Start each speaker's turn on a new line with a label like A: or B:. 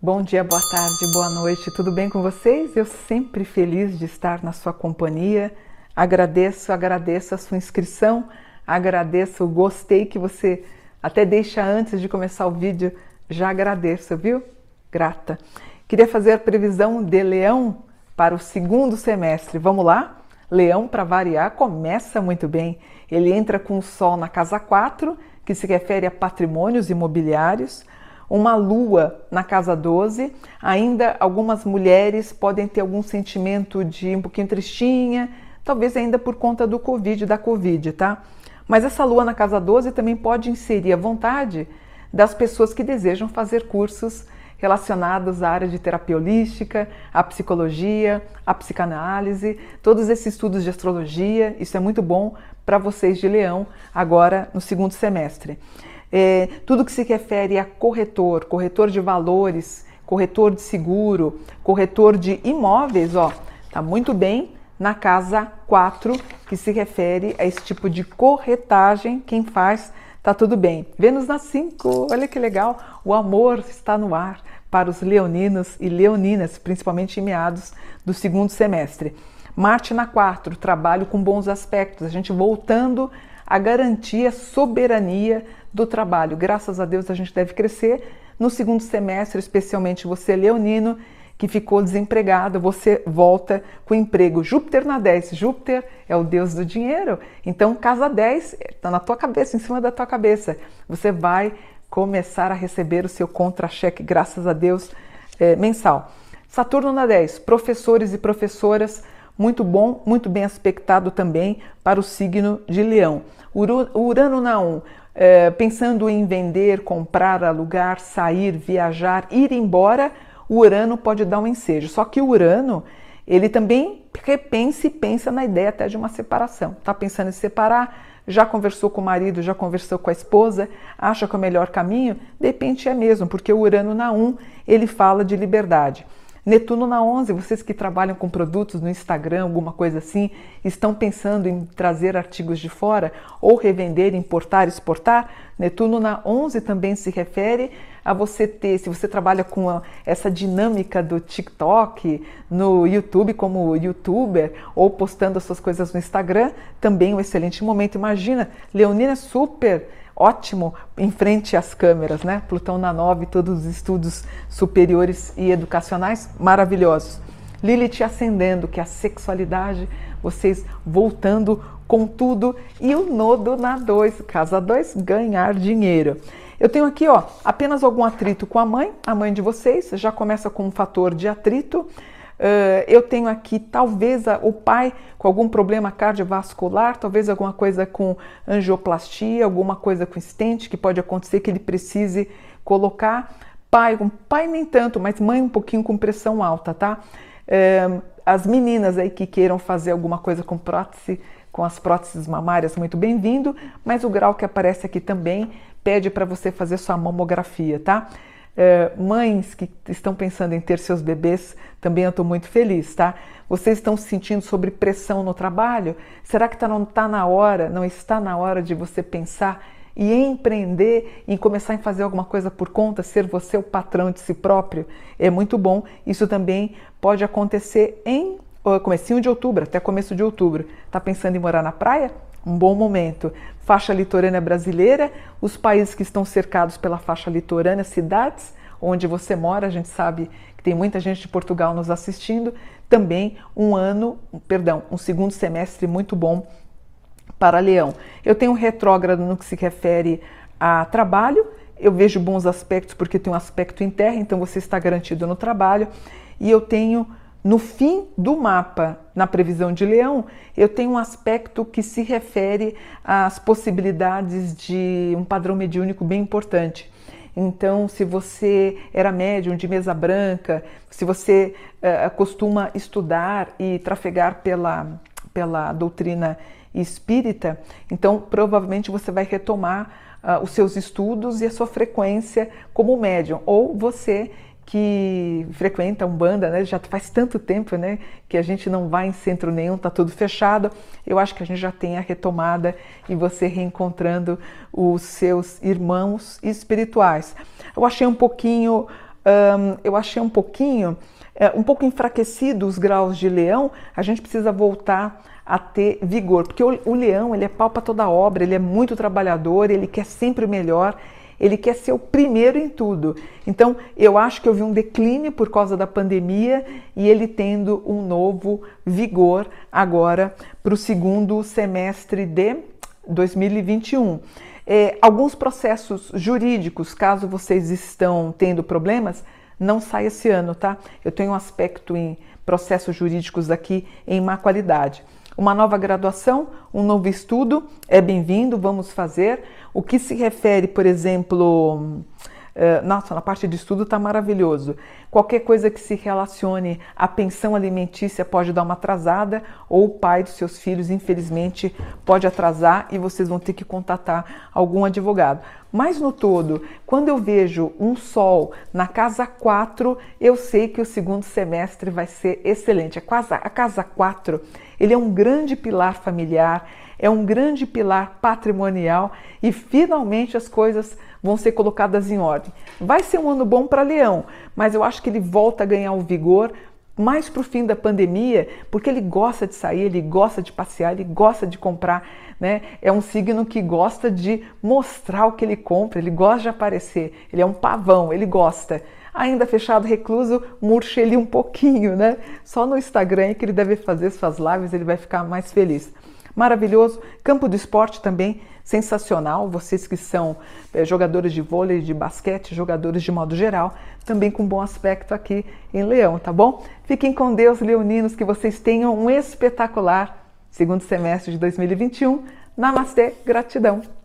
A: Bom dia, boa tarde, boa noite, tudo bem com vocês? Eu sempre feliz de estar na sua companhia. Agradeço, agradeço a sua inscrição, agradeço o gostei que você até deixa antes de começar o vídeo. Já agradeço, viu? Grata. Queria fazer a previsão de Leão para o segundo semestre. Vamos lá? Leão, para variar, começa muito bem. Ele entra com o Sol na casa 4, que se refere a patrimônios imobiliários uma lua na casa 12, ainda algumas mulheres podem ter algum sentimento de um pouquinho tristinha, talvez ainda por conta do Covid, da Covid, tá? Mas essa lua na casa 12 também pode inserir a vontade das pessoas que desejam fazer cursos relacionados à área de terapia holística, à psicologia, à psicanálise, todos esses estudos de astrologia, isso é muito bom para vocês de Leão agora no segundo semestre. É, tudo que se refere a corretor, corretor de valores, corretor de seguro, corretor de imóveis, ó, tá muito bem na casa 4, que se refere a esse tipo de corretagem, quem faz tá tudo bem. Vênus na 5, olha que legal, o amor está no ar para os leoninos e leoninas, principalmente em meados do segundo semestre. Marte na 4, trabalho com bons aspectos, a gente voltando a garantir a soberania do trabalho. Graças a Deus a gente deve crescer. No segundo semestre, especialmente você, leonino, que ficou desempregado, você volta com emprego. Júpiter na 10. Júpiter é o deus do dinheiro. Então, casa 10 está na tua cabeça, em cima da tua cabeça. Você vai começar a receber o seu contra-cheque, graças a Deus, é, mensal. Saturno na 10. Professores e professoras, muito bom, muito bem aspectado também para o signo de Leão. Urano na 1 é, pensando em vender, comprar, alugar, sair, viajar, ir embora, o Urano pode dar um ensejo. Só que o Urano, ele também repensa e pensa na ideia até de uma separação. Está pensando em separar, já conversou com o marido, já conversou com a esposa, acha que é o melhor caminho? De repente é mesmo, porque o Urano na 1, ele fala de liberdade. Netuno na 11, vocês que trabalham com produtos no Instagram, alguma coisa assim, estão pensando em trazer artigos de fora ou revender, importar, exportar? Netuno na 11 também se refere a você ter, se você trabalha com a, essa dinâmica do TikTok, no YouTube como youtuber ou postando as suas coisas no Instagram, também um excelente momento. Imagina, Leonina é super ótimo em frente às câmeras, né? Plutão na 9, todos os estudos superiores e educacionais maravilhosos. Lilith ascendendo, que é a sexualidade, vocês voltando com tudo. E o nodo na 2, casa 2, ganhar dinheiro. Eu tenho aqui, ó, apenas algum atrito com a mãe, a mãe de vocês, já começa com um fator de atrito. Uh, eu tenho aqui talvez a, o pai com algum problema cardiovascular, talvez alguma coisa com angioplastia, alguma coisa com estente que pode acontecer que ele precise colocar. Pai, um pai nem tanto, mas mãe um pouquinho com pressão alta, tá? Uh, as meninas aí que queiram fazer alguma coisa com prótese, com as próteses mamárias, muito bem-vindo, mas o grau que aparece aqui também pede para você fazer sua mamografia, tá? É, mães que estão pensando em ter seus bebês, também eu estou muito feliz, tá? Vocês estão se sentindo sobre pressão no trabalho? Será que tá, não está na hora, não está na hora de você pensar e empreender, em começar a fazer alguma coisa por conta, ser você o patrão de si próprio? É muito bom. Isso também pode acontecer em comecinho de outubro, até começo de outubro. Está pensando em morar na praia? Um bom momento. Faixa litorânea brasileira, os países que estão cercados pela faixa litorânea, cidades onde você mora, a gente sabe que tem muita gente de Portugal nos assistindo, também um ano, perdão, um segundo semestre muito bom para Leão. Eu tenho um retrógrado no que se refere a trabalho, eu vejo bons aspectos porque tem um aspecto em terra, então você está garantido no trabalho, e eu tenho no fim do mapa, na previsão de Leão, eu tenho um aspecto que se refere às possibilidades de um padrão mediúnico bem importante. Então, se você era médium de mesa branca, se você uh, costuma estudar e trafegar pela, pela doutrina espírita, então provavelmente você vai retomar uh, os seus estudos e a sua frequência como médium, ou você que frequenta Umbanda, né? Já faz tanto tempo, né? Que a gente não vai em centro nenhum, tá tudo fechado. Eu acho que a gente já tem a retomada e você reencontrando os seus irmãos espirituais. Eu achei um pouquinho, eu achei um pouquinho, é, um pouco enfraquecido os graus de leão. A gente precisa voltar a ter vigor, porque o, o leão ele é pau para toda obra, ele é muito trabalhador, ele quer sempre o melhor ele quer ser o primeiro em tudo. Então, eu acho que houve um declínio por causa da pandemia e ele tendo um novo vigor agora para o segundo semestre de 2021. É, alguns processos jurídicos, caso vocês estão tendo problemas, não sai esse ano, tá? Eu tenho um aspecto em processos jurídicos aqui em má qualidade. Uma nova graduação, um novo estudo é bem-vindo, vamos fazer. O que se refere, por exemplo, eh, nossa, na parte de estudo está maravilhoso. Qualquer coisa que se relacione à pensão alimentícia pode dar uma atrasada, ou o pai dos seus filhos, infelizmente, pode atrasar e vocês vão ter que contatar algum advogado. Mas no todo, quando eu vejo um sol na casa 4, eu sei que o segundo semestre vai ser excelente. A casa, a casa 4 ele é um grande pilar familiar, é um grande pilar patrimonial e finalmente as coisas vão ser colocadas em ordem. Vai ser um ano bom para Leão, mas eu acho que ele volta a ganhar o vigor mais para o fim da pandemia, porque ele gosta de sair, ele gosta de passear, ele gosta de comprar, né? É um signo que gosta de mostrar o que ele compra, ele gosta de aparecer, ele é um pavão, ele gosta. Ainda fechado, recluso, murcha ele um pouquinho, né? Só no Instagram é que ele deve fazer suas lives, ele vai ficar mais feliz maravilhoso. Campo do esporte também sensacional. Vocês que são é, jogadores de vôlei, de basquete, jogadores de modo geral, também com bom aspecto aqui em Leão, tá bom? Fiquem com Deus, leoninos, que vocês tenham um espetacular segundo semestre de 2021. Namastê, gratidão.